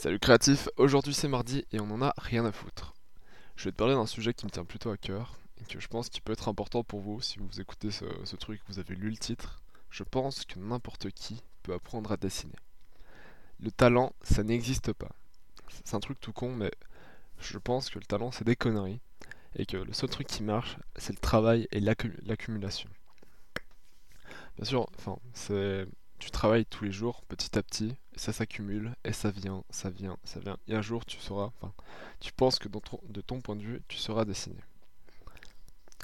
Salut créatif, aujourd'hui c'est mardi et on en a rien à foutre. Je vais te parler d'un sujet qui me tient plutôt à cœur et que je pense qui peut être important pour vous si vous écoutez ce, ce truc, vous avez lu le titre. Je pense que n'importe qui peut apprendre à dessiner. Le talent, ça n'existe pas. C'est un truc tout con, mais je pense que le talent c'est des conneries et que le seul truc qui marche c'est le travail et l'accumulation. Bien sûr, enfin, c'est tu travailles tous les jours, petit à petit, et ça s'accumule, et ça vient, ça vient, ça vient. Et un jour, tu sauras, enfin, tu penses que de ton point de vue, tu sauras dessiner.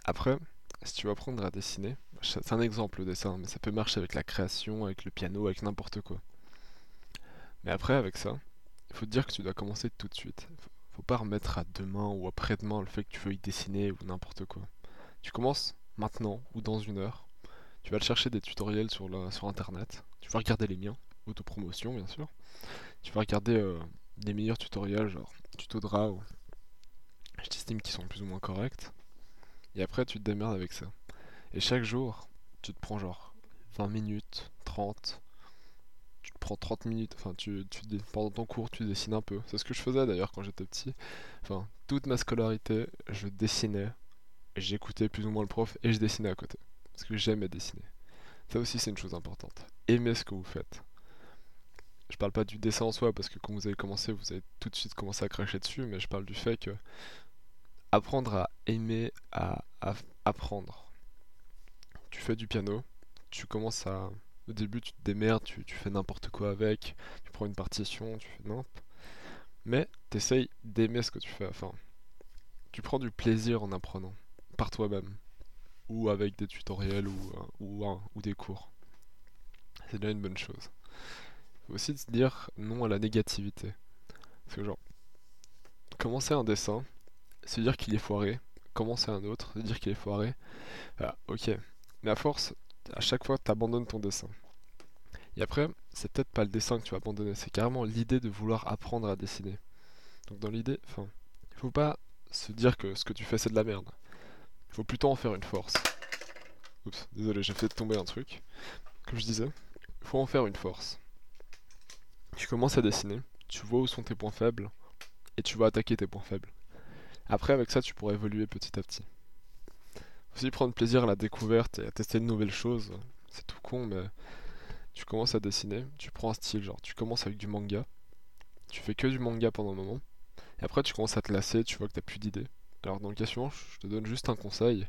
Après, si tu veux apprendre à dessiner, c'est un exemple le dessin, mais ça peut marcher avec la création, avec le piano, avec n'importe quoi. Mais après, avec ça, il faut te dire que tu dois commencer tout de suite. Faut pas remettre à demain ou après-demain le fait que tu veux y dessiner ou n'importe quoi. Tu commences maintenant ou dans une heure tu vas chercher des tutoriels sur, sur internet. Tu vas regarder les miens, autopromotion bien sûr. Tu vas regarder euh, des meilleurs tutoriels, genre tuto draw je t'estime qu'ils sont plus ou moins corrects. Et après, tu te démerdes avec ça. Et chaque jour, tu te prends genre 20 minutes, 30. Tu te prends 30 minutes, enfin, tu, tu, pendant ton cours, tu dessines un peu. C'est ce que je faisais d'ailleurs quand j'étais petit. Enfin, toute ma scolarité, je dessinais, j'écoutais plus ou moins le prof et je dessinais à côté. Parce que j'aime dessiner. Ça aussi, c'est une chose importante. Aimez ce que vous faites. Je parle pas du dessin en soi, parce que quand vous avez commencé, vous avez tout de suite commencé à cracher dessus, mais je parle du fait que apprendre à aimer, à, apprendre. Tu fais du piano, tu commences à. Au début, tu te démerdes, tu, tu fais n'importe quoi avec, tu prends une partition, tu fais n'importe. Mais t'essayes d'aimer ce que tu fais. Enfin, tu prends du plaisir en apprenant, par toi-même ou avec des tutoriels ou, ou, ou des cours. C'est déjà une bonne chose. Il faut aussi se dire non à la négativité. Parce que genre, commencer un dessin, se dire qu'il est foiré, commencer un autre, se dire qu'il est foiré, bah, ok. Mais à force, à chaque fois, tu abandonnes ton dessin. Et après, c'est peut-être pas le dessin que tu vas abandonner, c'est carrément l'idée de vouloir apprendre à dessiner. Donc dans l'idée, enfin, il faut pas se dire que ce que tu fais c'est de la merde. Faut plutôt en faire une force. Oups, désolé, j'ai fait tomber un truc. Comme je disais, faut en faire une force. Tu commences à dessiner, tu vois où sont tes points faibles, et tu vas attaquer tes points faibles. Après, avec ça, tu pourras évoluer petit à petit. Aussi prendre plaisir à la découverte et à tester de nouvelles choses. C'est tout con, mais tu commences à dessiner, tu prends un style, genre tu commences avec du manga, tu fais que du manga pendant un moment, et après tu commences à te lasser, tu vois que t'as plus d'idées, alors dans le cas suivant, je te donne juste un conseil,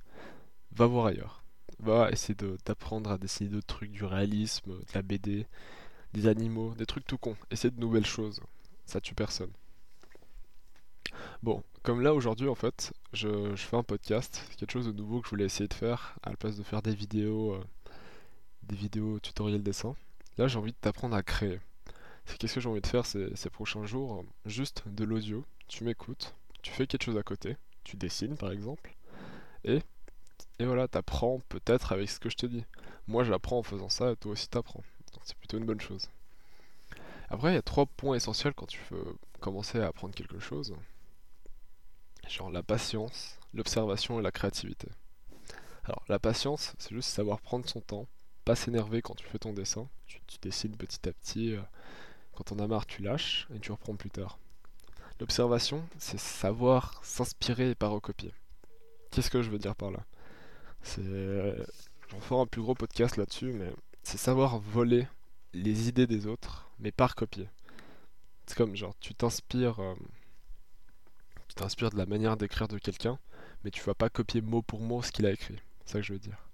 va voir ailleurs. Va essayer d'apprendre à dessiner d'autres trucs, du réalisme, de la BD, des animaux, des trucs tout cons. Essaye de nouvelles choses, ça tue personne. Bon, comme là aujourd'hui en fait, je, fais un podcast, quelque chose de nouveau que je voulais essayer de faire, à la place de faire des vidéos, euh, des vidéos tutoriels dessin. Là j'ai envie de t'apprendre à créer. Qu'est-ce que j'ai envie de faire ces prochains jours? Juste de l'audio, tu m'écoutes, tu fais quelque chose à côté, tu dessines par exemple, et, et voilà, t'apprends peut-être avec ce que je te dis. Moi j'apprends en faisant ça, et toi aussi t'apprends. Donc c'est plutôt une bonne chose. Après, il y a trois points essentiels quand tu veux commencer à apprendre quelque chose. Genre la patience, l'observation et la créativité. Alors la patience, c'est juste savoir prendre son temps, pas s'énerver quand tu fais ton dessin. Tu, tu dessines petit à petit. Euh, quand on a marre, tu lâches et tu reprends plus tard. L'observation, c'est savoir s'inspirer et pas recopier. Qu'est-ce que je veux dire par là? C'est. J'en ferai un plus gros podcast là-dessus, mais c'est savoir voler les idées des autres, mais pas recopier. C'est comme genre, tu t'inspires. Euh, tu t'inspires de la manière d'écrire de quelqu'un, mais tu vas pas copier mot pour mot ce qu'il a écrit. C'est ça que je veux dire.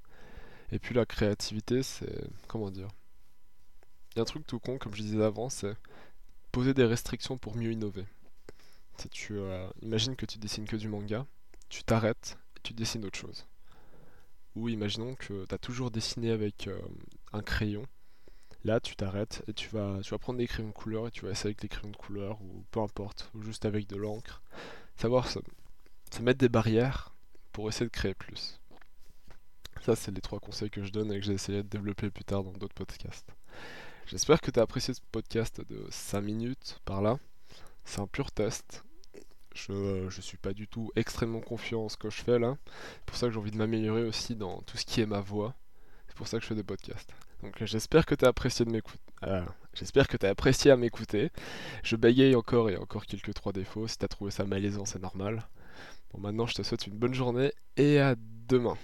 Et puis la créativité, c'est. Comment dire? Il y a un truc tout con, comme je disais avant, c'est poser des restrictions pour mieux innover. Tu euh, imagines que tu dessines que du manga, tu t'arrêtes et tu dessines autre chose. Ou imaginons que tu as toujours dessiné avec euh, un crayon. Là, tu t'arrêtes et tu vas, tu vas prendre des crayons de couleur et tu vas essayer avec des crayons de couleur ou peu importe, ou juste avec de l'encre. Savoir se, mettre des barrières pour essayer de créer plus. Ça, c'est les trois conseils que je donne et que j'ai essayé de développer plus tard dans d'autres podcasts. J'espère que tu as apprécié ce podcast de 5 minutes par là. C'est un pur test. Je, ne suis pas du tout extrêmement confiant en ce que je fais là. C'est pour ça que j'ai envie de m'améliorer aussi dans tout ce qui est ma voix. C'est pour ça que je fais des podcasts. Donc j'espère que tu as apprécié de m'écouter. Euh, J'espère que t'as apprécié à m'écouter. Je bégaye encore et encore quelques trois défauts. Si t'as trouvé ça malaisant, c'est normal. Bon, maintenant, je te souhaite une bonne journée et à demain.